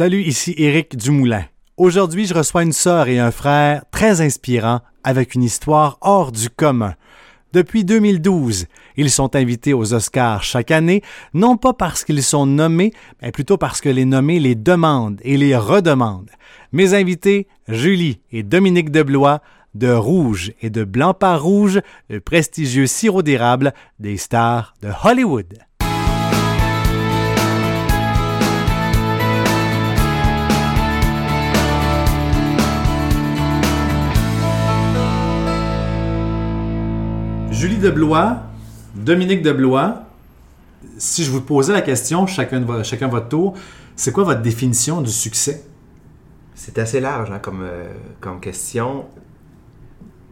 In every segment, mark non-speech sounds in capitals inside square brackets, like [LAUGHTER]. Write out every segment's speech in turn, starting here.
Salut, ici Éric Dumoulin. Aujourd'hui, je reçois une sœur et un frère très inspirants avec une histoire hors du commun. Depuis 2012, ils sont invités aux Oscars chaque année, non pas parce qu'ils sont nommés, mais plutôt parce que les nommés les demandent et les redemandent. Mes invités, Julie et Dominique Deblois, de Rouge et de Blanc par Rouge, le prestigieux sirop d'érable des stars de Hollywood. Julie Deblois, Dominique Deblois, si je vous posais la question, chacun, chacun votre tour, c'est quoi votre définition du succès? C'est assez large hein, comme, euh, comme question.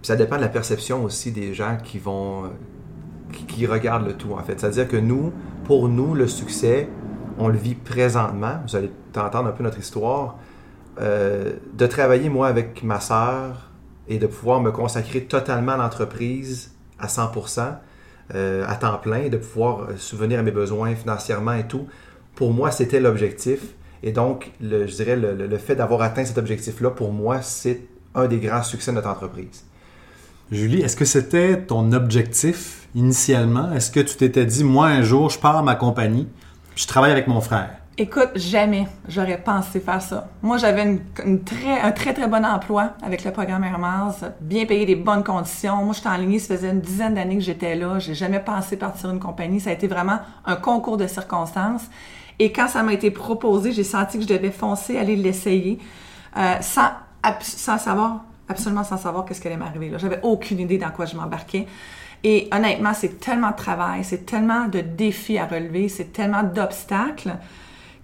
Ça dépend de la perception aussi des gens qui vont qui, regardent le tout en fait. C'est-à-dire que nous, pour nous, le succès, on le vit présentement. Vous allez entendre un peu notre histoire. Euh, de travailler moi avec ma sœur et de pouvoir me consacrer totalement à l'entreprise à 100%, euh, à temps plein, de pouvoir euh, subvenir à mes besoins financièrement et tout, pour moi, c'était l'objectif. Et donc, le, je dirais, le, le fait d'avoir atteint cet objectif-là, pour moi, c'est un des grands succès de notre entreprise. Julie, est-ce que c'était ton objectif initialement? Est-ce que tu t'étais dit, moi, un jour, je pars à ma compagnie, je travaille avec mon frère? Écoute, jamais j'aurais pensé faire ça. Moi, j'avais une, très, un très, très bon emploi avec le programme Mars, bien payé, des bonnes conditions. Moi, j'étais en ligne, ça faisait une dizaine d'années que j'étais là. J'ai jamais pensé partir une compagnie. Ça a été vraiment un concours de circonstances. Et quand ça m'a été proposé, j'ai senti que je devais foncer, aller l'essayer, euh, sans, sans savoir, absolument sans savoir qu'est-ce qui allait m'arriver. J'avais aucune idée dans quoi je m'embarquais. Et honnêtement, c'est tellement de travail, c'est tellement de défis à relever, c'est tellement d'obstacles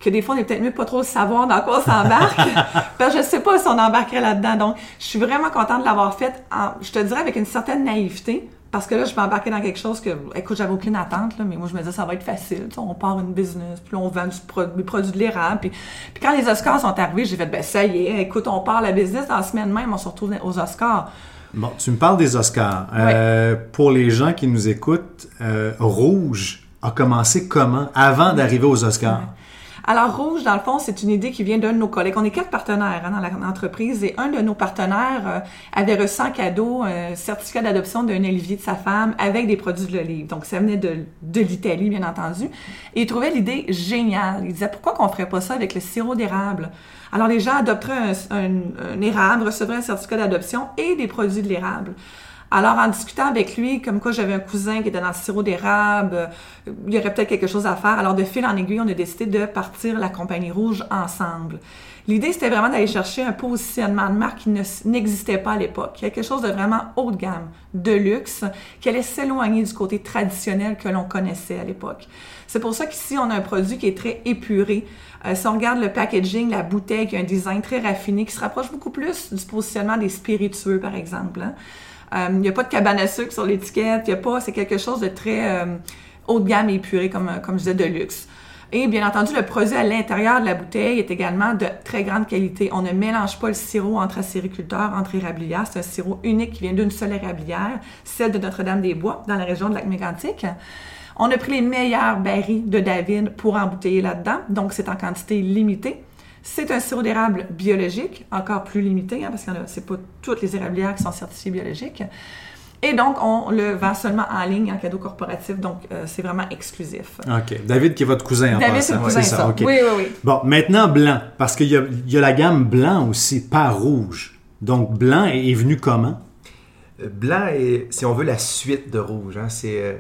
que des fois, on est peut-être mieux pas trop savoir dans quoi on s'embarque. [LAUGHS] parce que je sais pas si on embarquerait là-dedans. Donc, je suis vraiment contente de l'avoir fait, je te dirais, avec une certaine naïveté. Parce que là, je m'embarquais dans quelque chose que, écoute, j'avais aucune attente, là, mais moi, je me disais, ça va être facile. on part une business, puis on vend du produit de l'érable. Puis, puis quand les Oscars sont arrivés, j'ai fait, ben ça y est, écoute, on part la business. Dans la semaine même, on se retrouve aux Oscars. Bon, tu me parles des Oscars. Euh, pour les gens qui nous écoutent, euh, Rouge a commencé comment, avant d'arriver aux Oscars? Alors, Rouge, dans le fond, c'est une idée qui vient d'un de nos collègues. On est quatre partenaires hein, dans l'entreprise et un de nos partenaires euh, avait reçu en cadeau un certificat d'adoption d'un olivier de sa femme avec des produits de l'olive. Donc, ça venait de, de l'Italie, bien entendu. Et il trouvait l'idée géniale. Il disait, pourquoi qu'on ferait pas ça avec le sirop d'érable? Alors, les gens adopteraient un, un, un érable, recevraient un certificat d'adoption et des produits de l'érable. Alors, en discutant avec lui, comme quoi j'avais un cousin qui était dans le sirop d'érable, euh, il y aurait peut-être quelque chose à faire. Alors, de fil en aiguille, on a décidé de partir la compagnie rouge ensemble. L'idée, c'était vraiment d'aller chercher un positionnement de marque qui n'existait pas à l'époque. Quelque chose de vraiment haut de gamme, de luxe, qui allait s'éloigner du côté traditionnel que l'on connaissait à l'époque. C'est pour ça qu'ici, on a un produit qui est très épuré. Euh, si on regarde le packaging, la bouteille qui a un design très raffiné, qui se rapproche beaucoup plus du positionnement des spiritueux, par exemple. Hein. Euh, il n'y a pas de cabane à sucre sur l'étiquette. Il a pas, c'est quelque chose de très euh, haut de gamme et épuré, comme, euh, comme je disais, de luxe. Et bien entendu, le produit à l'intérieur de la bouteille est également de très grande qualité. On ne mélange pas le sirop entre acériculteurs, entre érablières. C'est un sirop unique qui vient d'une seule érablière, celle de Notre-Dame-des-Bois, dans la région de Lac-Mégantic. On a pris les meilleurs barils de David pour embouteiller là-dedans, donc c'est en quantité limitée. C'est un sirop d'érable biologique, encore plus limité, hein, parce que c'est pas toutes les érablières qui sont certifiées biologiques. Et donc, on le vend seulement en ligne, en cadeau corporatif. Donc, euh, c'est vraiment exclusif. OK. David, qui est votre cousin en David, c'est cousin, ça. Oui, oui, oui. Bon, maintenant, blanc. Parce qu'il y, y, a la gamme blanc aussi, pas rouge. Donc, blanc est, venu comment? Euh, blanc est, si on veut, la suite de rouge. Hein. C'est... Euh,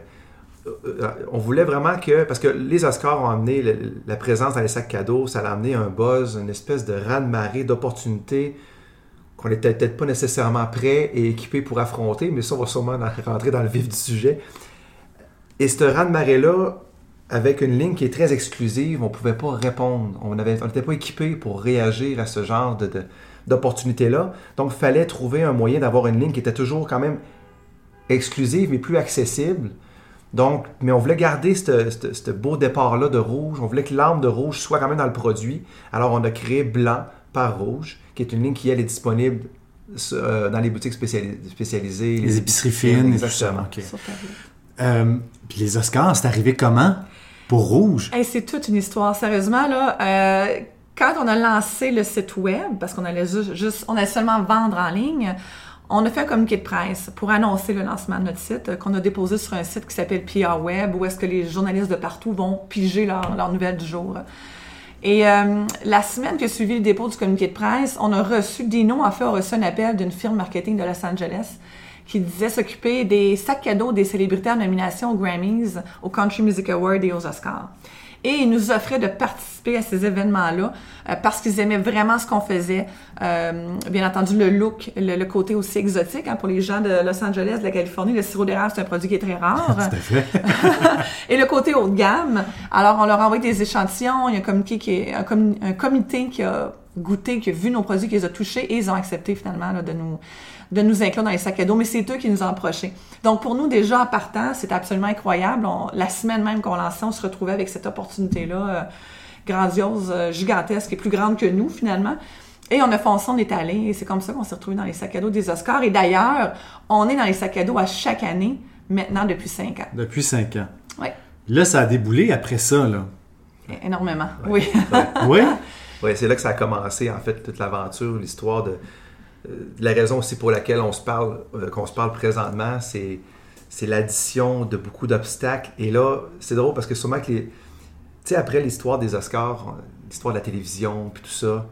on voulait vraiment que, parce que les Oscars ont amené la présence dans les sacs cadeaux, ça a amené un buzz, une espèce de raz-de-marée d'opportunités qu'on n'était peut-être pas nécessairement prêt et équipé pour affronter, mais ça, on va sûrement rentrer dans le vif du sujet. Et ce raz-de-marée-là, avec une ligne qui est très exclusive, on ne pouvait pas répondre. On n'était pas équipé pour réagir à ce genre d'opportunités-là. Donc, il fallait trouver un moyen d'avoir une ligne qui était toujours quand même exclusive, mais plus accessible donc, mais on voulait garder ce beau départ-là de rouge. On voulait que l'arme de rouge soit quand même dans le produit. Alors, on a créé blanc par rouge, qui est une ligne qui, elle, est disponible euh, dans les boutiques spécialisées. Les, épiceries fines, exactement. Euh, puis les Oscars, c'est arrivé comment? Pour rouge? c'est toute une histoire, sérieusement. là. Euh, quand on a lancé le site web, parce qu'on allait juste, on allait seulement vendre en ligne, on a fait un communiqué de presse pour annoncer le lancement de notre site euh, qu'on a déposé sur un site qui s'appelle PR Web, où est-ce que les journalistes de partout vont piger leurs leur nouvelles du jour. Et euh, la semaine qui a suivi le dépôt du communiqué de presse, on a reçu, Dino a fait, a reçu un appel d'une firme marketing de Los Angeles qui disait s'occuper des sacs cadeaux des célébrités en nomination aux Grammys, aux Country Music Awards et aux Oscars. Et ils nous offraient de participer à ces événements-là euh, parce qu'ils aimaient vraiment ce qu'on faisait. Euh, bien entendu, le look, le, côté aussi exotique hein, pour les gens de Los Angeles, de la Californie. Le sirop d'érable, c'est un produit qui est très rare. [LAUGHS] Fait. [LAUGHS] et le côté haut de gamme. Alors, on leur a envoyé des échantillons. Il y a un comité qui, est, un, comité qui a goûté, qui a vu nos produits, qui les a touchés et ils ont accepté finalement là, de nous de nous inclure dans les sacs à dos, mais c'est eux qui nous ont approchés. Donc, pour nous, déjà, en partant, c'est absolument incroyable. la semaine même qu'on lançait, on se retrouvait avec cette opportunité-là, euh, grandiose, euh, gigantesque et plus grande que nous, finalement. Et on a foncé, on est allé, et c'est comme ça qu'on s'est retrouvé dans les sacs à dos des Oscars. Et d'ailleurs, on est dans les sacs à dos à chaque année, maintenant, depuis cinq ans. Depuis cinq ans. Oui. Là, ça a déboulé après ça, là. Énormément, oui. oui? [LAUGHS] Oui, c'est là que ça a commencé, en fait, toute l'aventure, l'histoire de, la raison aussi pour laquelle on se parle, euh, qu'on se parle présentement, c'est, c'est l'addition de beaucoup d'obstacles. Et là, c'est drôle parce que sûrement que les. Tu sais, après l'histoire des Oscars, l'histoire de la télévision, puis tout ça,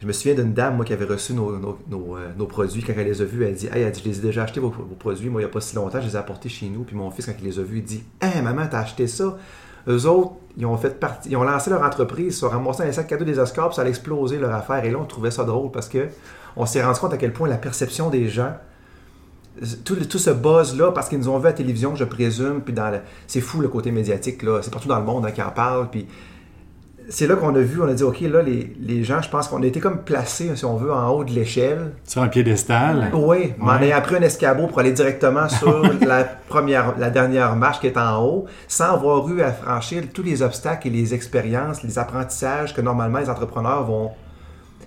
je me souviens d'une dame, moi, qui avait reçu nos, nos, euh, produits. Quand elle les a vus, elle dit Hey, elle dit, je les ai déjà achetés, vos, produits. Moi, il n'y a pas si longtemps, je les ai apportés chez nous. Puis mon fils, quand il les a vus, il dit Hey, maman, t'as acheté ça Eux autres, ils ont fait ils ont lancé leur entreprise, ils sont ramassés un sac cadeau des Oscars, puis ça a explosé leur affaire. Et là, on trouvait ça drôle parce que on s'est rendu compte à quel point la perception des gens, tout, tout ce buzz-là, parce qu'ils nous ont vu à la télévision, je présume, puis dans c'est fou le côté médiatique, là, c'est partout dans le monde hein, qui en parle, puis c'est là qu'on a vu, on a dit, OK, là, les, les gens, je pense qu'on a été comme placés, si on veut, en haut de l'échelle. Sur un piédestal? Oui, mais on a appris un escabeau pour aller directement sur [LAUGHS] la première, la dernière marche qui est en haut, sans avoir eu à franchir tous les obstacles et les expériences, les apprentissages que normalement les entrepreneurs vont,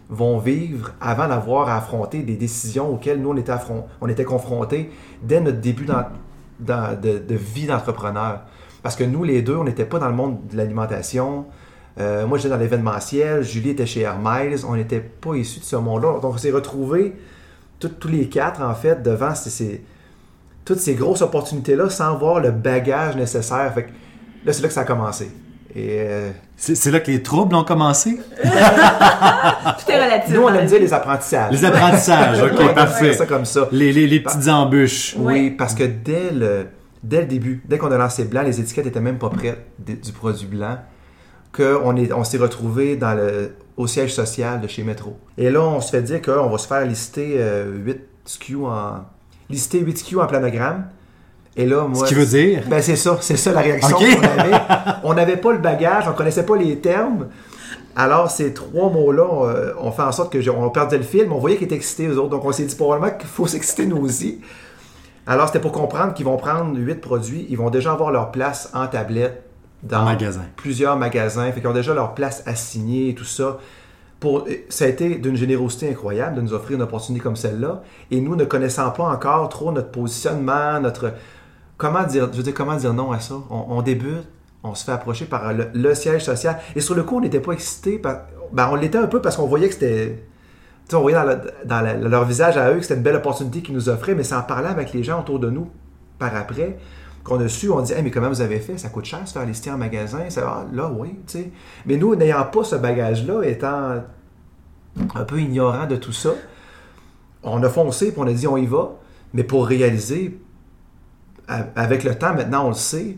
vont vivre avant d'avoir à affronter des décisions auxquelles nous, on était, on était confrontés dès notre début de, vie d'entrepreneur. Parce que nous, les deux, on n'était pas dans le monde de l'alimentation. Euh, moi, j'étais dans l'événementiel. Julie était chez Air On n'était pas issus de ce monde-là. Donc, on s'est retrouvés, tous les quatre, en fait, devant toutes ces grosses opportunités-là sans avoir le bagage nécessaire. Fait là, c'est là que ça a commencé. Et euh, c'est là que les troubles ont commencé? [LAUGHS] Tout est relatif. Nous, on aime dire les apprentissages. Les apprentissages, ok, [LAUGHS] parfait. ça comme ça. Les, les, les petites embûches. Oui, parce que dès le, dès le début, dès qu'on a lancé blanc, les étiquettes étaient même pas prêtes du produit blanc, qu'on on s'est retrouvé dans le, au siège social de chez Metro. Et là, on se fait dire qu'on va se faire lister 8 euh, SKU en... lister 8 SKU en planogramme et là, moi. Ce qui veut dire. Ben, c'est ça, c'est ça la réaction qu'on avait. On n'avait pas le bagage, on connaissait pas les termes. Alors, ces trois mots-là, on, fait en sorte que on perdait le film. On voyait qu'ils étaient excités, eux autres. Donc, on s'est dit probablement qu'il faut [LAUGHS] s'exciter nous aussi. Alors, c'était pour comprendre qu'ils vont prendre huit produits. Ils vont déjà avoir leur place en tablette dans plusieurs magasins. Fait qu'ils ont déjà leur place assignée et tout ça. Pour, ça a été d'une générosité incroyable de nous offrir une opportunité comme celle-là. Et nous, ne connaissant pas encore trop notre positionnement, notre, comment dire, je comment dire non à ça? On, débute, on se fait approcher par le, siège social. Et sur le coup, on n'était pas excité. Ben, on l'était un peu parce qu'on voyait que c'était. on voyait dans, leur visage à eux que c'était une belle opportunité qu'ils nous offraient, mais c'est en parlant avec les gens autour de nous par après qu'on a su, on dit, hey, mais comment vous avez fait? Ça coûte cher se faire lister en magasin. Ça, ah, là, oui, tu sais. Mais nous, n'ayant pas ce bagage-là, étant un peu ignorant de tout ça, on a foncé, puis on a dit, on y va. Mais pour réaliser, avec le temps, maintenant, on le sait,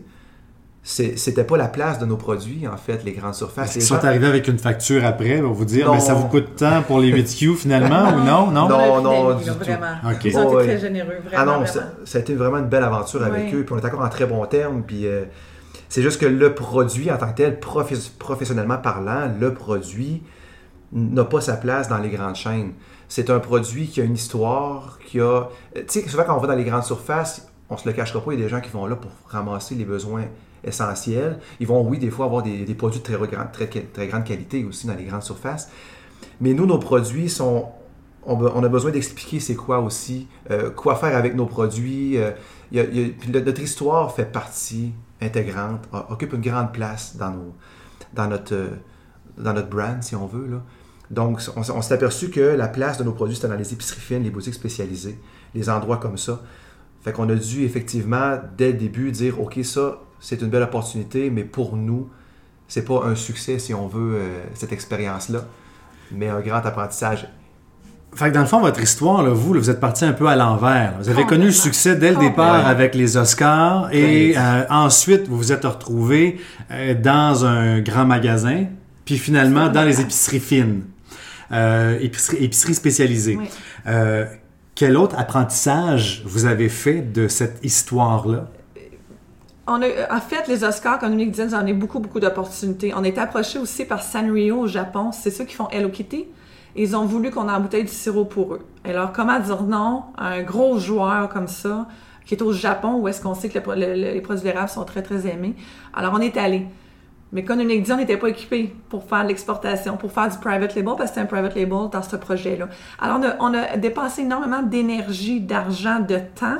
c'était pas la place de nos produits, en fait, les grandes surfaces. Ils sont arrivés avec une facture après, on vous dire, mais ça vous coûte tant pour les 8Q finalement, ou non? Non, non, non, du vraiment. Ils ont été très généreux, vraiment. Ah non, Ça, a été vraiment une belle aventure avec eux, puis on est encore en très bon terme, puis euh, c'est juste que le produit en tant que tel, professionnellement parlant, le produit n'a pas sa place dans les grandes chaînes. C'est un produit qui a une histoire, qui a... Tu sais, souvent quand on va dans les grandes surfaces, on se le cachera pas, il y a des gens qui vont là pour ramasser les besoins essentiels. Ils vont, oui, des fois avoir des, produits de très, très, grande qualité aussi dans les grandes surfaces. Mais nous, nos produits sont. On, a besoin d'expliquer c'est quoi aussi, euh, quoi faire avec nos produits. Euh, notre histoire fait partie intégrante, occupe une grande place dans, nos, dans notre, dans notre brand, si on veut. Donc, on, on s'est aperçu que la place de nos produits, c'était dans les épiceries fines, les boutiques spécialisées, les endroits comme ça. Fait qu'on a dû effectivement, dès le début, dire OK, ça, c'est une belle opportunité, mais pour nous, c'est pas un succès, si on veut, euh, cette expérience-là, mais un grand apprentissage. Fait que dans le fond, votre histoire, là, vous, là, vous êtes parti un peu à l'envers. Vous avez connu le succès dès le départ avec les Oscars et euh, ensuite, vous vous êtes retrouvé euh, dans un grand magasin, puis finalement dans les épiceries fines, euh, épiceries, épiceries spécialisées. Oui. Quel autre apprentissage vous avez fait de cette histoire-là? En fait, les Oscars, comme Dominique disait, nous en a beaucoup, beaucoup d'opportunités. On été approché aussi par Sanrio au Japon. C'est ceux qui font Hello Kitty. Ils ont voulu qu'on embouteille du sirop pour eux. Alors, comment dire non à un gros joueur comme ça, qui est au Japon, où est-ce qu'on sait que les produits d'érable sont très, très aimés? Alors, on est allé. Mais dit, on n'était pas équipés pour faire l'exportation, pour faire du private label, parce que c'est un private label dans ce projet-là. Alors, on a, on a dépensé énormément d'énergie, d'argent, de temps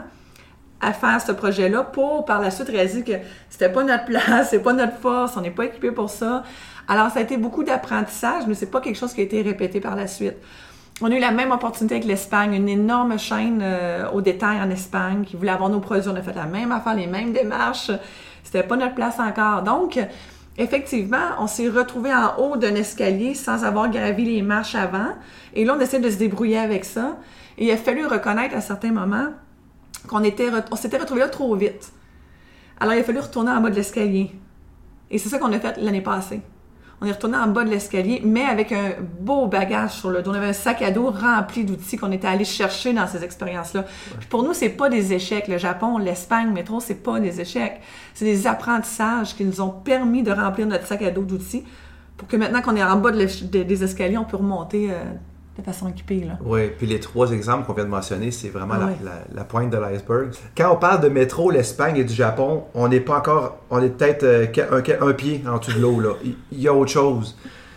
à faire ce projet-là pour par la suite réaliser que c'était pas notre place, [LAUGHS] c'est pas notre force, on n'est pas équipé pour ça. Alors ça a été beaucoup d'apprentissage, mais c'est pas quelque chose qui a été répété par la suite. On a eu la même opportunité avec l'Espagne, une énorme chaîne euh, au détail en Espagne qui voulait avoir nos produits. On a fait la même affaire, les mêmes démarches. C'était pas notre place encore. Donc, effectivement, on s'est retrouvé en haut d'un escalier sans avoir gravi les marches avant. Et là, on essaie de se débrouiller avec ça. Et il a fallu reconnaître à certains moments qu'on était, on s'était retrouvé là trop vite. Alors, il a fallu retourner en bas de l'escalier. Et c'est ça qu'on a fait l'année passée. On est retourné en bas de l'escalier, mais avec un beau bagage sur le dos. On avait un sac à dos rempli d'outils qu'on était allé chercher dans ces expériences-là. Puis Pour nous, c'est pas des échecs. Le Japon, l'Espagne, le métro, c'est pas des échecs. C'est des apprentissages qui nous ont permis de remplir notre sac à dos d'outils pour que maintenant qu'on est en bas de l'ech- de- des escaliers, on peut remonter euh, de façon. Là. Oui, puis les trois exemples qu'on vient de mentionner, c'est vraiment la- Oui. la, la pointe de l'iceberg. Quand on parle de métro, l'Espagne et du Japon, on n'est pas encore, on est peut-être euh, un, pied en dessous de l'eau. là. Il y a autre chose.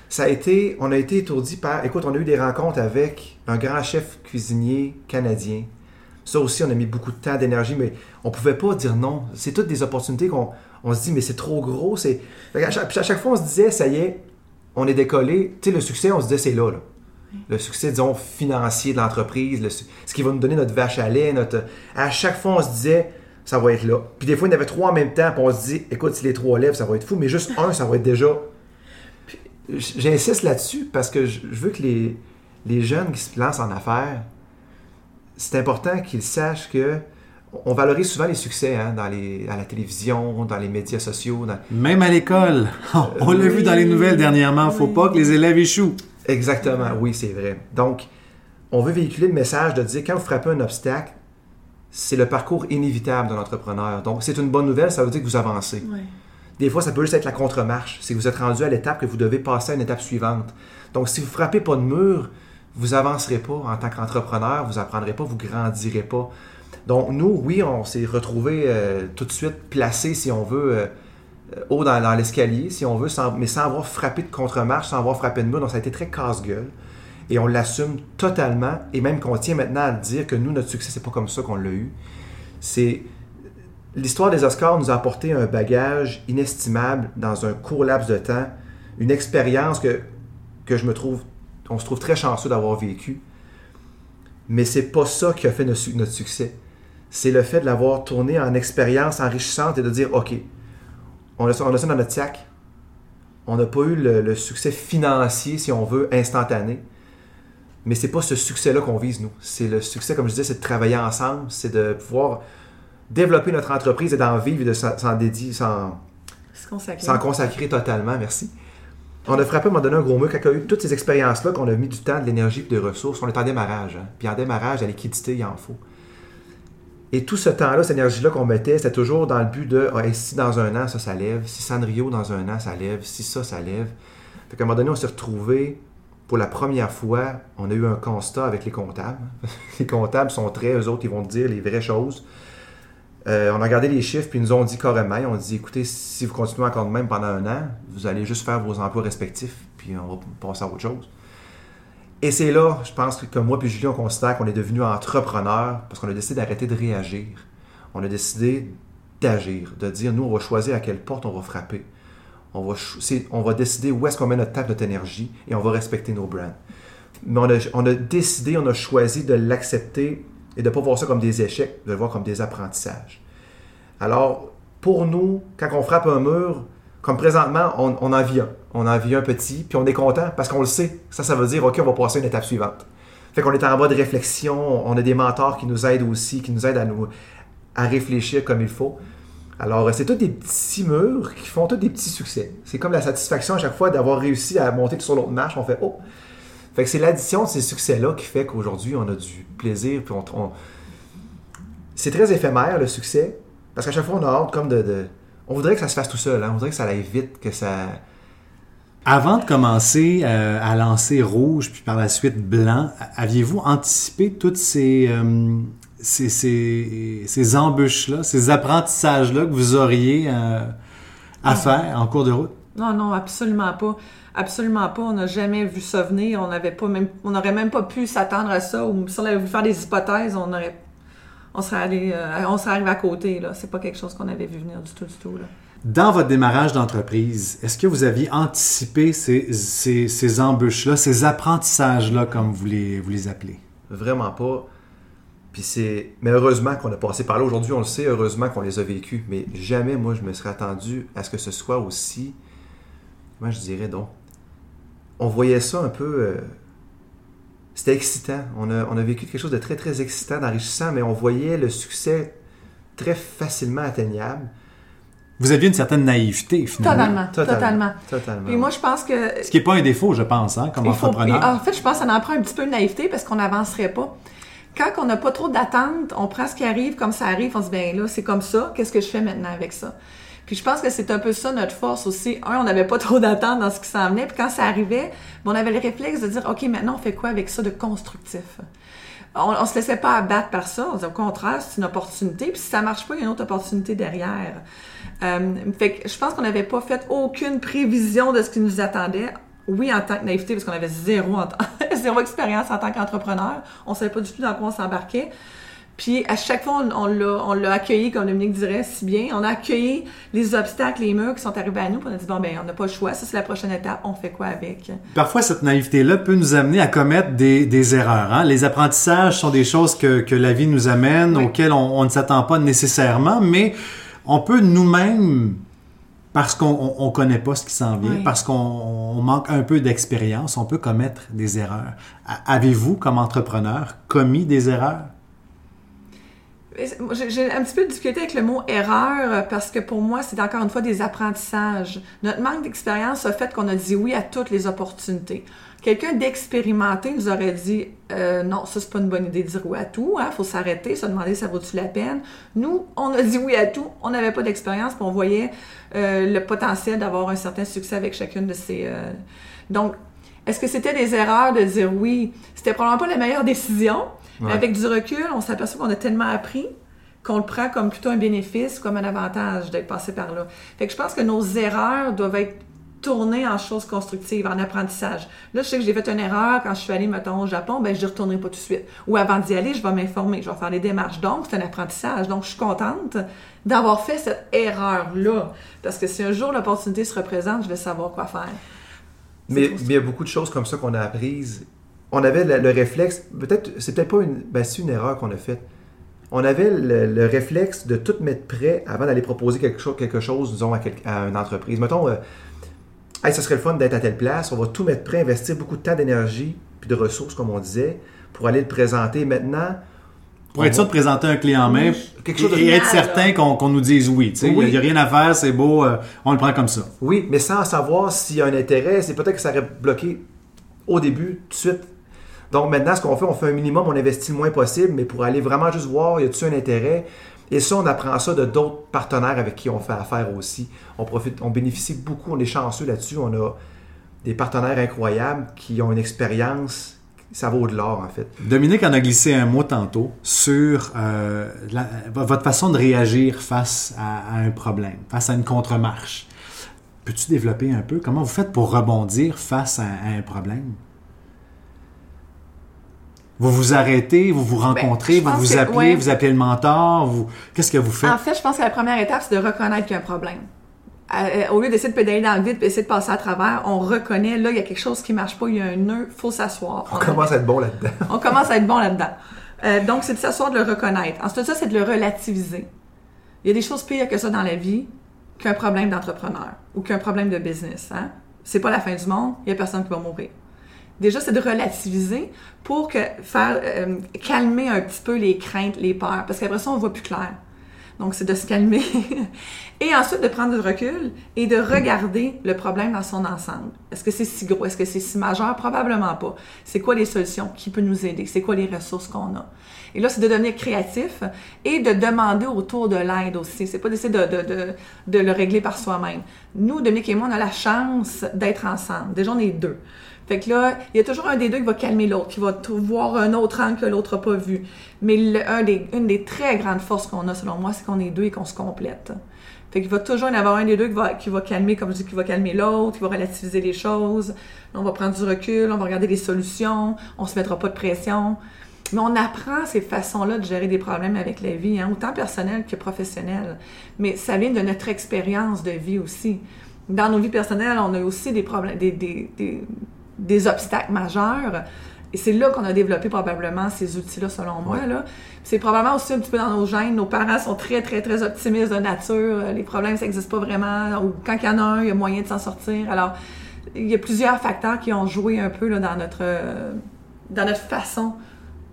Ça a été, on a été étourdi par, écoute, on a eu des rencontres avec un grand chef cuisinier canadien. Ça aussi, on a mis beaucoup de temps, d'énergie, mais on pouvait pas dire non. C'est toutes des opportunités qu'on on se dit, mais c'est trop gros. C'est... Qu'à chaque, puis à chaque fois, on se disait, ça y est, on est décollé. Tu sais, le succès, on se disait, c'est là, là le succès, disons, financier de l'entreprise, le ce qui va nous donner notre vache à lait, notre... À chaque fois, on se disait, ça va être là. Puis des fois, il y en avait trois en même temps, puis on se dit, écoute, si les trois lèvent, ça va être fou, mais juste un, ça va être déjà... J'insiste là-dessus parce que je veux que les, les jeunes qui se lancent en affaires, c'est important qu'ils sachent que on valorise souvent les succès hein, dans les, à la télévision, dans les médias sociaux. dans- Même à l'école. [LAUGHS] On l'a vu dans les nouvelles dernièrement. Faut Oui. pas que les élèves échouent. Exactement, oui, c'est vrai. Donc, on veut véhiculer le message de dire quand vous frappez un obstacle, c'est le parcours inévitable d'un entrepreneur. Donc, c'est une bonne nouvelle, ça veut dire que vous avancez. Des fois, ça peut juste être la contre-marche. C'est que vous êtes rendu à l'étape que vous devez passer à une étape suivante. Donc, si vous frappez pas de mur, vous avancerez pas en tant qu'entrepreneur, vous apprendrez pas, vous grandirez pas. Donc, nous, oui, on s'est retrouvés euh, tout de suite placés, si on veut, euh, euh, haut dans, l'escalier, si on veut, mais sans avoir frappé de contre-marche, sans avoir frappé de mur. Donc, ça a été très casse-gueule. Et on l'assume totalement. Et même qu'on tient maintenant à dire que nous, notre succès, c'est pas comme ça qu'on l'a eu. C'est. L'histoire des Oscars nous a apporté un bagage inestimable dans un court laps de temps, une expérience que, je me trouve, on se trouve très chanceux d'avoir vécu. Mais c'est pas ça qui a fait notre, notre succès. C'est le fait de l'avoir tourné en expérience enrichissante et de dire, OK, on a ça, on dans notre sac. On n'a pas eu le, le succès financier, si on veut, instantané. Mais c'est pas ce succès-là qu'on vise, nous. C'est le succès, comme je disais, c'est de travailler ensemble, c'est de pouvoir développer notre entreprise et d'en vivre et de s'en dédier, s'en Se consacrer. totalement, merci. On a frappé, m'a donné un gros mot, quand a eu toutes ces expériences-là, qu'on a mis du temps, de l'énergie et des ressources, on est en démarrage. hein. Puis en démarrage, la liquidité, il en faut. Et tout ce temps-là, cette énergie-là qu'on mettait, c'était toujours dans le but de Ah, si dans un an, ça, ça lève, si Sanrio dans un an, ça lève, si ça, ça lève. Fait qu'à un moment donné, on s'est retrouvés, pour la première fois, on a eu un constat avec les comptables. [LAUGHS] les comptables sont très, eux autres, ils vont dire les vraies choses. Euh, on a regardé les chiffres, puis ils nous ont dit carrément, on dit, écoutez, si vous continuez encore de même pendant un an, vous allez juste faire vos emplois respectifs, puis on va passer à autre chose. Et c'est là, je pense que comme moi puis Julien, on considère qu'on est devenu entrepreneur parce qu'on a décidé d'arrêter de réagir. On a décidé d'agir, de dire, nous, on va choisir à quelle porte on va frapper. On va, on va décider où est-ce qu'on met notre temps, notre énergie, et on va respecter nos brands. Mais on a, on a décidé, on a choisi de l'accepter et de ne pas voir ça comme des échecs, de le voir comme des apprentissages. Alors, pour nous, quand on frappe un mur, comme présentement, on, on en vit un. On en vit un petit, puis on est content parce qu'on le sait. Ça, ça veut dire, OK, on va passer à une étape suivante. Fait qu'on est en mode réflexion, on a des mentors qui nous aident aussi, qui nous aident à, nous, réfléchir comme il faut. Alors, c'est tous des petits murs qui font tous des petits succès. C'est comme la satisfaction à chaque fois d'avoir réussi à monter sur l'autre marche. On fait Oh! Fait que c'est l'addition de ces succès-là qui fait qu'aujourd'hui, on a du plaisir. Puis on, C'est très éphémère, le succès. Parce qu'à chaque fois, on a hâte comme de, de- On voudrait que ça se fasse tout seul. Hein? On voudrait que ça aille vite, que ça. Avant de commencer euh, à lancer rouge, puis par la suite blanc, aviez-vous anticipé toutes ces, euh, ces, ces, ces embûches-là, ces apprentissages-là que vous auriez euh, à faire en cours de route? Non, non, absolument pas. Absolument pas. On n'a jamais vu ça venir. On n'avait pas même, on n'aurait même pas pu s'attendre à ça. Ou si on avait voulu faire des hypothèses, on aurait, on serait allé, on serait arrivé à côté. Là, c'est pas quelque chose qu'on avait vu venir du tout, du tout. Là. Dans votre démarrage d'entreprise, est-ce que vous aviez anticipé ces, embûches-là, ces apprentissages-là, comme vous les, appelez? Vraiment pas. Puis c'est. Mais heureusement qu'on a passé par là. Aujourd'hui, on le sait, heureusement qu'on les a vécus. Mais jamais, moi, je me serais attendu à ce que ce soit aussi. Moi, je dirais donc. On voyait ça un peu. euh, C'était excitant. On a, on a vécu quelque chose de très, très excitant, d'enrichissant, mais on voyait le succès très facilement atteignable. Vous aviez une certaine naïveté, finalement. Totalement, totalement. Totalement. Puis moi, je pense que Ce qui n'est pas un défaut, je pense, hein, comme Il faut- entrepreneur. et en fait, je pense que ça en prend un petit peu de naïveté parce qu'on n'avancerait pas. Quand on n'a pas trop d'attentes, on prend ce qui arrive comme ça arrive, on se dit, ben là, c'est comme ça, qu'est-ce que je fais maintenant avec ça? Puis je pense que c'est un peu ça notre force aussi. Un, on n'avait pas trop d'attentes dans ce qui s'en venait, puis quand ça arrivait, ben, on avait le réflexe de dire, OK, maintenant, on fait quoi avec ça de constructif? On, on se laissait pas abattre par ça. On disait, au contraire, c'est une opportunité. Puis si ça marche pas, il y a une autre opportunité derrière. Euh, fait que je pense qu'on n'avait pas fait aucune prévision de ce qui nous attendait. Oui, en tant que naïveté, parce qu'on avait zéro, en [LAUGHS] zéro expérience en tant qu'entrepreneur. On savait pas du tout dans quoi on s'embarquait. Puis à chaque fois, on, l'a, on l'a accueilli, comme Dominique dirait si bien. On a accueilli les obstacles, les murs qui sont arrivés à nous. Puis on a dit, bon, ben, on n'a pas le choix. Ça, c'est la prochaine étape. On fait quoi avec? Parfois, cette naïveté-là peut nous amener à commettre des, des erreurs. hein. Les apprentissages sont des choses que, que la vie nous amène, Oui. auxquelles on, on ne s'attend pas nécessairement, mais on peut nous-mêmes, parce qu'on ne connaît pas ce qui s'en vient, Oui. parce qu'on on manque un peu d'expérience, on peut commettre des erreurs. Avez-vous, comme entrepreneur, commis des erreurs? J'ai un petit peu de difficulté avec le mot erreur parce que pour moi, c'est encore une fois des apprentissages. Notre manque d'expérience a fait qu'on a dit oui à toutes les opportunités. Quelqu'un d'expérimenté nous aurait dit euh, non, ça c'est pas une bonne idée de dire oui à tout, il faut s'arrêter, se demander ça vaut-tu la peine. Nous, on a dit oui à tout, on n'avait pas d'expérience, puis on voyait euh, le potentiel d'avoir un certain succès avec chacune de ces. euh, Donc, est-ce que c'était des erreurs de dire oui? C'était probablement pas la meilleure décision, mais avec du recul, on s'aperçoit qu'on a tellement appris qu'on le prend comme plutôt un bénéfice, comme un avantage d'être passé par là. Fait que je pense que nos erreurs doivent être tournées en choses constructives, en apprentissage. Là, je sais que j'ai fait une erreur quand je suis allée, mettons, au Japon, ben je ne retournerai pas tout de suite. Ou avant d'y aller, je vais m'informer, je vais faire les démarches. Donc, c'est un apprentissage. Donc, je suis contente d'avoir fait cette erreur-là. Parce que si un jour l'opportunité se représente, je vais savoir quoi faire. Mais, il y a beaucoup de choses comme ça qu'on a apprises. On avait le, le réflexe, peut-être, c'est peut-être pas une, ben, c'est une erreur qu'on a faite. On avait le, le réflexe de tout mettre prêt avant d'aller proposer quelque chose, quelque chose disons, à, quel- à une entreprise. Mettons, euh, hey, ça serait le fun d'être à telle place, on va tout mettre prêt, investir beaucoup de temps, d'énergie, puis de ressources, comme on disait, pour aller le présenter. Maintenant, Pour être sûr de présenter un clé en main Quelque chose de et être certain qu'on qu'on nous dise oui. tu sais. Il Oui. n'y a rien à faire, c'est beau, euh, on le prend comme ça. Oui, mais sans savoir s'il y a un intérêt, c'est peut-être que ça aurait bloqué au début, tout de suite. Donc maintenant, ce qu'on fait, on fait un minimum, on investit le moins possible, mais pour aller vraiment juste voir, y a-t-il un intérêt? Et ça, on apprend ça de d'autres partenaires avec qui on fait affaire aussi. On bénéficie beaucoup, on est chanceux là-dessus. On a des partenaires incroyables qui ont une expérience, ça vaut de l'or en fait. Dominique en a glissé un mot tantôt sur euh, votre façon de réagir face à, un problème, face à une contre-marche. Peux-tu développer un peu comment vous faites pour rebondir face à un problème? Vous vous arrêtez, vous vous rencontrez, je vous vous que- appelez, ouais. vous appelez le mentor, vous... qu'est-ce que vous faites? En fait, je pense que la première étape, c'est de reconnaître qu'il y a un problème. euh, au lieu d'essayer de pédaler dans le vide et essayer de passer à travers, on reconnaît, là, il y a quelque chose qui marche pas, il y a un nœud, faut s'asseoir. On, commence à être bon là-dedans. on commence à être bon là-dedans. Euh, donc, c'est de s'asseoir, de le reconnaître. Ensuite, ça, c'est de le relativiser. Il y a des choses pires que ça dans la vie qu'un problème d'entrepreneur ou qu'un problème de business. Hein? C'est pas la fin du monde, il y a personne qui va mourir. Déjà, c'est de relativiser pour que, faire euh, calmer un petit peu les craintes, les peurs, parce qu'après ça, on voit plus clair. Donc, c'est de se calmer. [LAUGHS] et ensuite, de prendre du recul et de regarder le problème dans son ensemble. Est-ce que c'est si gros? Est-ce que c'est si majeur? Probablement pas. C'est quoi les solutions? Qui peut nous aider? C'est quoi les ressources qu'on a? Et là, c'est de devenir créatif et de demander autour de l'aide aussi. C'est pas d'essayer de, de, de, de, le régler par soi-même. Nous, Dominique et moi, on a la chance d'être ensemble. Déjà, on est deux. Fait que là, il y a toujours un des deux qui va calmer l'autre, qui va voir un autre angle que l'autre n'a pas vu. Mais une des très grandes forces qu'on a, selon moi, c'est qu'on est deux et qu'on se complète. Fait qu'il va toujours y avoir un des deux qui va, calmer, comme je dis, qui va calmer l'autre, qui va relativiser les choses. On va prendre du recul, on va regarder les solutions, on se mettra pas de pression. Mais on apprend ces façons-là de gérer des problèmes avec la vie, hein, autant personnelle que professionnelle. Mais ça vient de notre expérience de vie aussi. Dans nos vies personnelles, on a aussi des problèmes, des des obstacles majeurs. Et c'est là qu'on a développé probablement ces outils-là, selon moi. Là. C'est probablement aussi un petit peu dans nos gènes. Nos parents sont très, très, très optimistes de nature. Les problèmes, ça n'existe pas vraiment. Ou quand il y en a un, il y a moyen de s'en sortir. Alors, il y a plusieurs facteurs qui ont joué un peu là, dans, notre, dans notre façon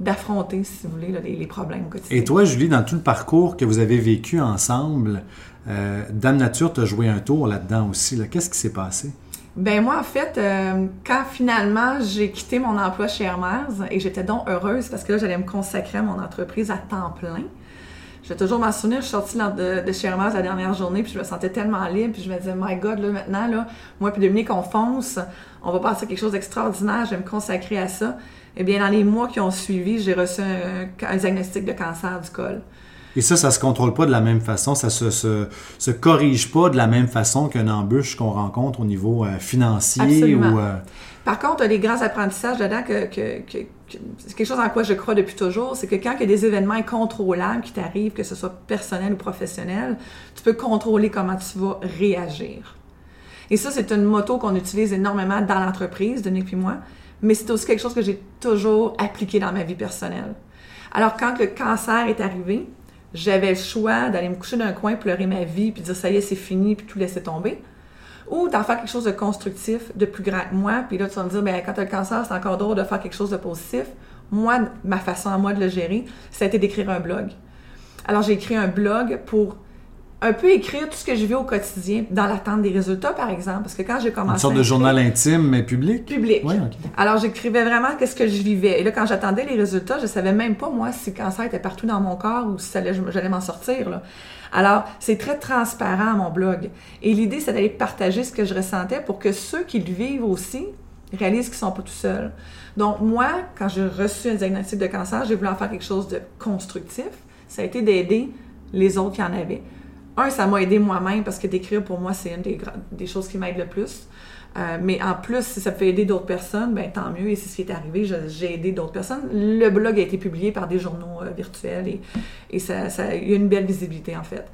d'affronter, si vous voulez, les, problèmes quotidiens. Et toi, Julie, dans tout le parcours que vous avez vécu ensemble, euh, Dame Nature t'a joué un tour là-dedans aussi. Qu'est-ce qui s'est passé? Ben moi, en fait, euh, quand finalement j'ai quitté mon emploi chez Hermès, et j'étais donc heureuse parce que là, j'allais me consacrer à mon entreprise à temps plein. Je vais toujours m'en souvenir, je suis sortie de, de chez Hermès la dernière journée, puis je me sentais tellement libre, puis je me disais, my God, là, maintenant, là, moi puis Dominique, on fonce, on va passer quelque chose d'extraordinaire, je vais me consacrer à ça. Eh bien, dans les mois qui ont suivi, j'ai reçu un diagnostic de cancer du col. Et ça, ça se contrôle pas de la même façon, ça se, se, se corrige pas de la même façon qu'une embûche qu'on rencontre au niveau euh, financier ou. Euh, Par contre, des grands apprentissages dedans que, que, que, c'est quelque chose en quoi je crois depuis toujours, c'est que quand il y a des événements incontrôlables qui t'arrivent, que ce soit personnel ou professionnel, tu peux contrôler comment tu vas réagir. Et ça, c'est une moto qu'on utilise énormément dans l'entreprise, Denis et moi, mais c'est aussi quelque chose que j'ai toujours appliqué dans ma vie personnelle. Alors, quand le cancer est arrivé, j'avais le choix d'aller me coucher d'un coin, pleurer ma vie, puis dire ça y est, c'est fini, puis tout laisser tomber. Ou d'en faire quelque chose de constructif, de plus grand que moi, puis là, tu vas me dire, ben, quand tu as le cancer, c'est encore drôle de faire quelque chose de positif. Moi, ma façon à moi de le gérer, ça a été d'écrire un blog. Alors, j'ai écrit un blog pour un peu écrire tout ce que je vis au quotidien dans l'attente des résultats, par exemple. Parce que quand j'ai commencé. Une sorte de journal intime, mais public? Public. Alors, j'écrivais vraiment qu'est-ce que je vivais. Et là, quand j'attendais les résultats, je savais même pas, moi, si le cancer était partout dans mon corps ou si j'allais m'en sortir. Là. Alors, c'est très transparent, mon blog. Et l'idée, c'est d'aller partager ce que je ressentais pour que ceux qui le vivent aussi réalisent qu'ils sont pas tout seuls. Donc, moi, quand j'ai reçu un diagnostic de cancer, j'ai voulu en faire quelque chose de constructif. Ça a été d'aider les autres qui en avaient un, ça m'a aidé moi-même parce que d'écrire pour moi, c'est une des, choses qui m'aide le plus. Euh, mais en plus, si ça peut aider d'autres personnes, ben tant mieux. Et c'est ce qui est arrivé. J'ai aidé d'autres personnes. Le blog a été publié par des journaux euh, virtuels et, et ça, ça, a eu une belle visibilité en fait.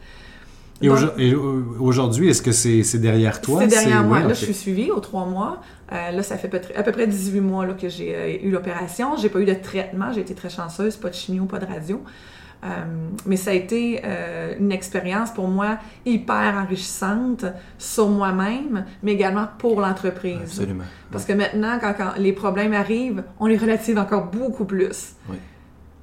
Et aujourd'hui, est-ce que c'est derrière toi? C'est derrière moi. là, je suis suivie aux trois mois. Euh, là, ça fait à peu près 18 mois là, que j'ai eu l'opération. J'ai pas eu de traitement. J'ai été très chanceuse. Pas de chimio, pas de radio. Euh, mais ça a été euh, une expérience pour moi hyper enrichissante sur moi-même, mais également pour l'entreprise. Absolument. Parce que maintenant, quand, les problèmes arrivent, on les relative encore beaucoup plus. Oui.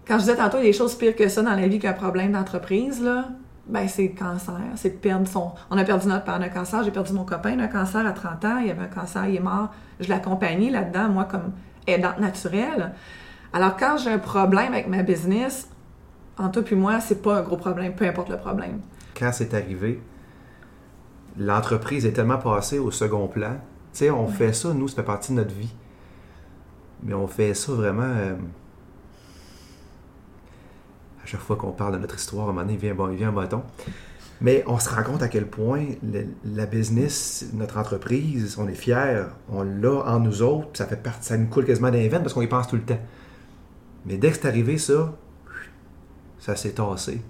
Quand je disais tantôt, il y a des choses pires que ça dans la vie qu'un problème d'entreprise, là, ben c'est le cancer. C'est de perdre son... On a perdu notre père d'un cancer, j'ai perdu mon copain d'un cancer à 30 ans, il y avait un cancer, il est mort. Je l'accompagnais là-dedans, moi, comme aidante naturelle. Alors, quand j'ai un problème avec ma business, en toi puis moi, c'est pas un gros problème, peu importe le problème. Quand c'est arrivé, l'entreprise est tellement passée au second plan. Tu sais, on fait ça, nous, ça fait partie de notre vie. Mais on fait ça vraiment. Euh, à chaque fois qu'on parle de notre histoire, à un moment donné, il vient, il vient un bâton. Mais on se rend compte à quel point la business, notre entreprise, on est fiers, on l'a en nous autres, ça fait partie, ça nous coule quasiment d'un parce qu'on y pense tout le temps. Mais dès que c'est arrivé ça, ça s'est tassé.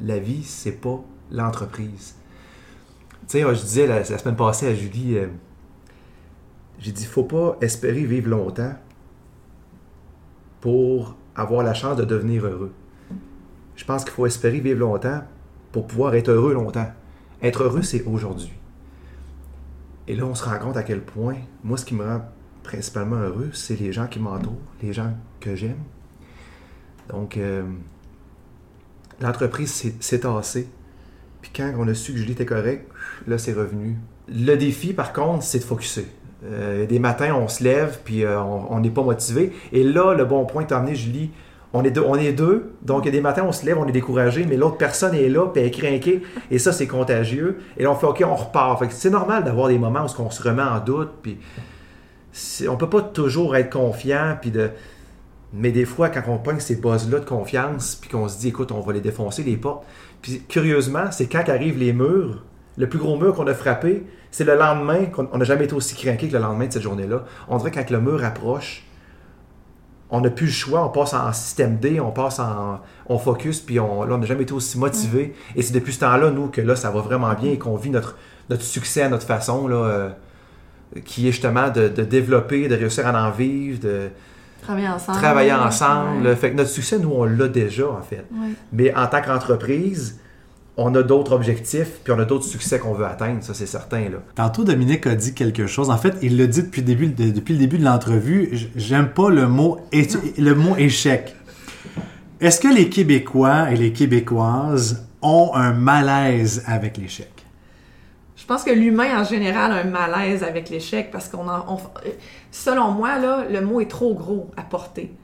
La vie, c'est pas l'entreprise. Tu sais, je disais la, semaine passée à Julie, euh, j'ai dit, faut pas espérer vivre longtemps pour avoir la chance de devenir heureux. Je pense qu'il faut espérer vivre longtemps pour pouvoir être heureux longtemps. Être heureux, c'est aujourd'hui. Et là, on se rend compte à quel point, moi, ce qui me rend principalement heureux, c'est les gens qui m'entourent, les gens que j'aime. Donc, euh, l'entreprise s'est- tassée. Puis quand on a su que Julie était correct, là, c'est revenu. Le défi, par contre, c'est de focuser. Euh, des matins, on se lève, puis euh, on n'est pas motivé. Et là, le bon point as amené, Julie, on est, deux, on est deux. Donc, des matins, on se lève, on est découragé, mais l'autre personne est là, puis elle est craquée. Et ça, c'est contagieux. Et là, on fait OK, on repart. C'est normal d'avoir des moments où on se remet en doute, puis on peut pas toujours être confiant, puis de... Mais des fois, quand on pogne ces buzz-là de confiance, puis qu'on se dit, écoute, on va les défoncer, les portes. Puis curieusement, c'est quand arrivent les murs, le plus gros mur qu'on a frappé, c'est le lendemain qu'on n'a jamais été aussi craqué que le lendemain de cette journée-là. On dirait que quand le mur approche, on n'a plus le choix, on passe en système D, on passe en. On focus, puis on, là, on n'a jamais été aussi motivé. Et c'est depuis ce temps-là, nous, que là, ça va vraiment bien et qu'on vit notre, notre succès à notre façon, là, euh, qui est justement de, de développer, de réussir à en vivre, de Travailler ensemble. travailler ensemble. Ouais. Fait que notre succès, nous, on l'a déjà, en fait. Ouais. Mais en tant qu'entreprise, on a d'autres objectifs, puis on a d'autres succès qu'on veut atteindre, ça c'est certain. Là. Tantôt, Dominique a dit quelque chose. En fait, il l'a dit depuis le début, de- depuis le début de l'entrevue. J'aime pas le mot, le mot échec. Est-ce que les Québécois et les Québécoises ont un malaise avec l'échec? Je pense que l'humain en général a un malaise avec l'échec parce qu'on en, on- selon moi là, le mot est trop gros à porter.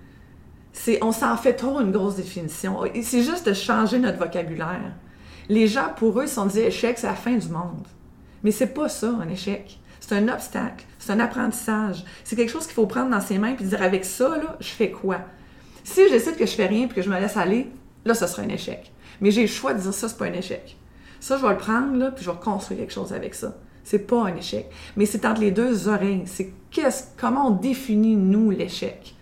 On s'en fait trop une grosse définition. C'est juste de changer notre vocabulaire. Les gens pour eux si on dit échec, c'est la fin du monde. Mais c'est pas ça un échec. C'est un obstacle, c'est un apprentissage. C'est quelque chose qu'il faut prendre dans ses mains puis dire avec ça là, je fais quoi? Si je décide que je fais rien puis que je me laisse aller, là ce sera un échec. Mais j'ai le choix de dire ça c'est pas un échec. Ça, je vais le prendre, là, puis je vais construire quelque chose avec ça. C'est pas un échec. Mais c'est entre les deux oreilles. C'est qu'est-ce, comment on définit, nous, l'échec?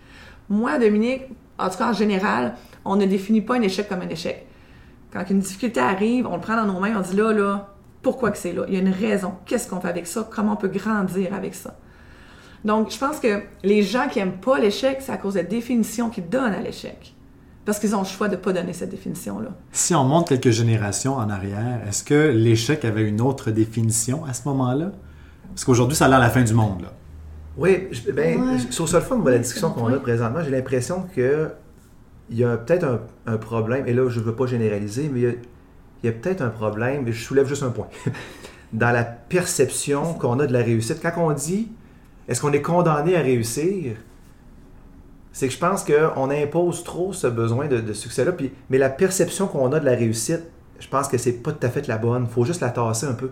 Moi, Dominique, en tout cas, en général, on ne définit pas un échec comme un échec. Quand une difficulté arrive, on le prend dans nos mains, on dit là, là, pourquoi que c'est là? Il y a une raison. Qu'est-ce qu'on fait avec ça? Comment on peut grandir avec ça? Donc, je pense que les gens qui aiment pas l'échec, c'est à cause de la définition qu'ils donnent à l'échec. Parce qu'ils ont le choix de ne pas donner cette définition-là. Si on monte quelques générations en arrière, est-ce que l'échec avait une autre définition à ce moment-là? Parce qu'aujourd'hui, ça a l'air la fin du monde. Là. Oui, je- ben, Ouais. sur le fond de la discussion qu'on a présentement, j'ai l'impression que il y a peut-être un, un problème, et là je ne veux pas généraliser, mais il y a, il y a peut-être un problème, et je soulève juste un point, [LAUGHS] dans la perception qu'on a de la réussite. Quand on dit est-ce qu'on est condamné à réussir, c'est que je pense qu'on impose trop ce besoin de, de succès-là, puis, mais la perception qu'on a de la réussite, je pense que c'est pas tout à fait la bonne. Il faut juste la tasser un peu.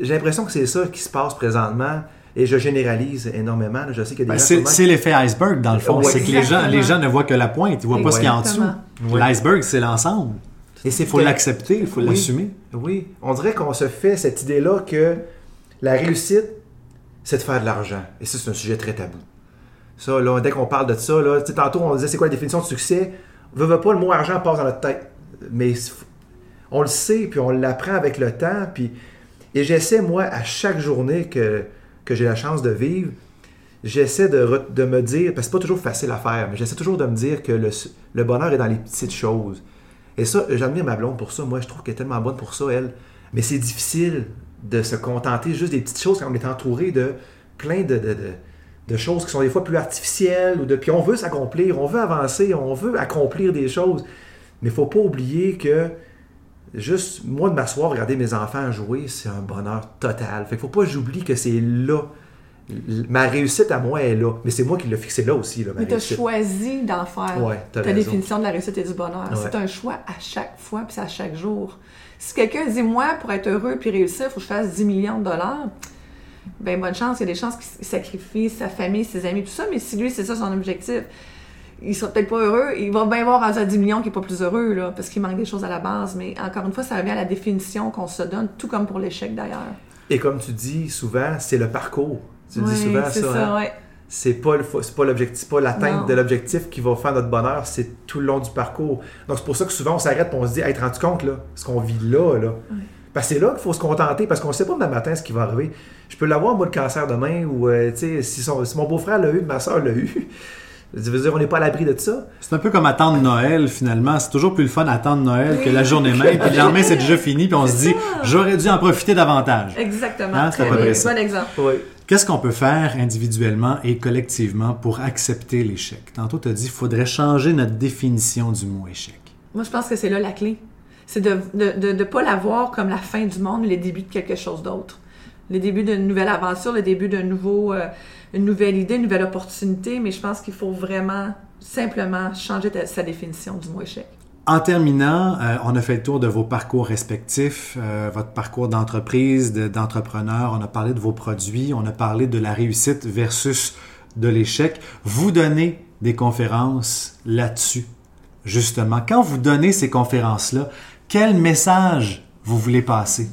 J'ai l'impression que c'est ça qui se passe présentement. Et je généralise énormément. là. Je sais qu'il y a Ben, gens c'est l'effet iceberg, dans le fond. Ouais, c'est que les gens, les gens ne voient que la pointe, ils voient pas ce qu'il y a en dessous. Ouais. L'iceberg, c'est l'ensemble. Et c'est Il faut l'accepter, il faut Oui. l'assumer. Oui, on dirait qu'on se fait cette idée-là que la réussite, c'est de faire de l'argent. Et ça, c'est un sujet très tabou. Ça, là, dès qu'on parle de ça, là, tantôt, on disait c'est quoi la définition de succès? Veux, pas, le mot argent passe dans notre tête. Mais on le sait, puis on l'apprend avec le temps. Puis, et j'essaie, moi, à chaque journée que, que j'ai la chance de vivre, j'essaie de, de me dire, parce que c'est pas toujours facile à faire, mais j'essaie toujours de me dire que le, le bonheur est dans les petites choses. Et ça, j'admire ma blonde pour ça. Moi, je trouve qu'elle est tellement bonne pour ça, elle. Mais c'est difficile de se contenter juste des petites choses quand on est entouré de plein de- de choses qui sont des fois plus artificielles. Ou de, puis on veut s'accomplir, on veut avancer, on veut accomplir des choses. Mais il faut pas oublier que juste moi de m'asseoir, regarder mes enfants jouer, c'est un bonheur total. Fait qu'il faut pas que j'oublie que c'est là. Ma réussite à moi est là. Mais c'est moi qui l'ai fixé là aussi, là, ma Mais tu as choisi d'en faire Ouais, ta définition de la réussite et du bonheur. Ouais. C'est un choix à chaque fois, puis à chaque jour. Si quelqu'un dit, moi, pour être heureux puis réussir, il faut que je fasse 10 millions de dollars, ben bonne chance, il y a des chances qu'il sacrifie sa famille, ses amis, tout ça, mais si lui, c'est ça son objectif, il sera peut-être pas heureux, il va bien voir à 10 millions qu'il n'est pas plus heureux, là, parce qu'il manque des choses à la base, mais encore une fois, ça revient à la définition qu'on se donne, tout comme pour l'échec d'ailleurs. Et comme tu dis souvent, c'est le parcours. Tu Oui, dis souvent c'est ça. ça, hein? ouais. C'est pas le c'est pas l'objectif, pas l'atteinte de l'objectif qui va faire notre bonheur, c'est tout le long du parcours. Donc c'est pour ça que souvent on s'arrête et on se dit, hey, te rends compte là, ce qu'on vit là, là, Parce que c'est là qu'il faut se contenter, parce qu'on ne sait pas demain matin ce qui va arriver. Je peux l'avoir, moi, le cancer demain, ou euh, tu sais, si, son- si mon beau-frère l'a eu, ma soeur l'a eu. [LAUGHS] Je veux dire, on n'est pas à l'abri de ça. C'est un peu comme attendre Noël, finalement. C'est toujours plus le fun attendre Noël que la journée même. Puis le lendemain, c'est déjà fini. Puis on se dit, j'aurais dû en profiter davantage. Exactement. Ah, c'est à Très peu près bien. ça. Bon exemple. Oui. Qu'est-ce qu'on peut faire individuellement et collectivement pour accepter l'échec? Tantôt, tu as dit qu'il faudrait changer notre définition du mot échec. Moi, je pense que c'est là la clé. C'est de ne de, de pas la voir comme la fin du monde, mais le début de quelque chose d'autre. Le début d'une nouvelle aventure, le début d'un euh, nouvelle idée, une nouvelle opportunité. Mais je pense qu'il faut vraiment, simplement, changer sa définition du mot échec. En terminant, euh, on a fait le tour de vos parcours respectifs, euh, votre parcours d'entreprise, de- d'entrepreneur. On a parlé de vos produits, on a parlé de la réussite versus de l'échec. Vous donnez des conférences là-dessus, justement. Quand vous donnez ces conférences-là, quel message vous voulez passer?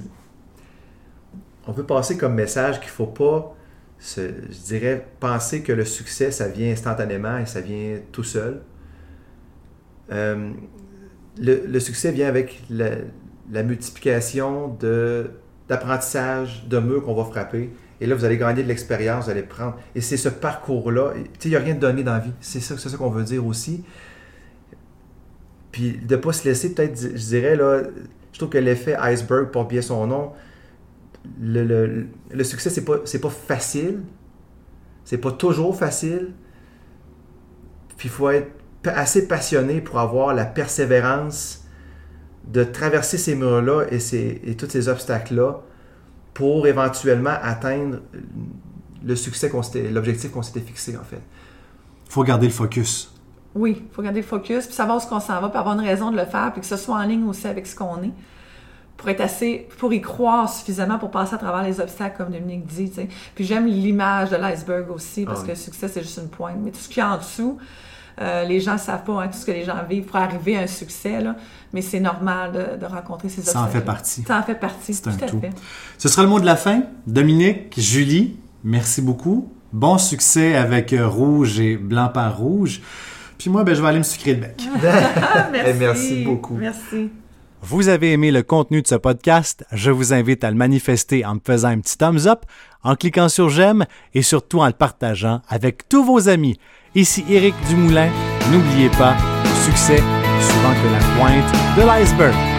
On peut passer comme message qu'il ne faut pas, je dirais, penser que le succès, ça vient instantanément et ça vient tout seul. Euh, le, succès vient avec la, multiplication d'apprentissage, de qu'on va frapper. Et là, vous allez gagner de l'expérience, vous allez prendre. Et c'est ce parcours-là. Il n'y a rien de donné dans la vie. C'est ça, c'est ça qu'on veut dire aussi. Puis de ne pas se laisser, peut-être, je dirais, je trouve que l'effet iceberg porte bien son nom. Le, succès, c'est pas, pas facile. C'est pas toujours facile. Puis il faut être assez passionné pour avoir la persévérance de traverser ces murs-là et, ces, tous ces obstacles-là pour éventuellement atteindre le succès qu'on l'objectif qu'on s'était fixé en fait. Il faut garder le focus. Oui, il faut garder le focus, puis savoir où ce qu'on s'en va, puis avoir une raison de le faire, puis que ce soit en ligne aussi avec ce qu'on est. Pour être assez, pour y croire suffisamment pour passer à travers les obstacles, comme Dominique dit. Puis j'aime l'image de l'iceberg aussi, parce Ah oui. que le succès, c'est juste une pointe. Mais tout ce qui est en dessous, euh, les gens ne savent pas hein, tout ce que les gens vivent pour arriver à un succès, là. mais c'est normal de, de rencontrer ces Ça en obstacles. fait partie. Ça en fait partie, C'est un tout à tout. fait. Ce sera le mot de la fin. Dominique, Julie, merci beaucoup. Bon succès avec euh, Rouge et Blanc par Rouge. Puis moi, ben, je vais aller me sucrer le bec. Ah, [LAUGHS] merci. Eh, merci beaucoup. Merci. Vous avez aimé le contenu de ce podcast, je vous invite à le manifester en me faisant un petit thumbs up, en cliquant sur j'aime et surtout en le partageant avec tous vos amis. Ici Éric Dumoulin. N'oubliez pas, le succès souvent que la pointe de l'iceberg.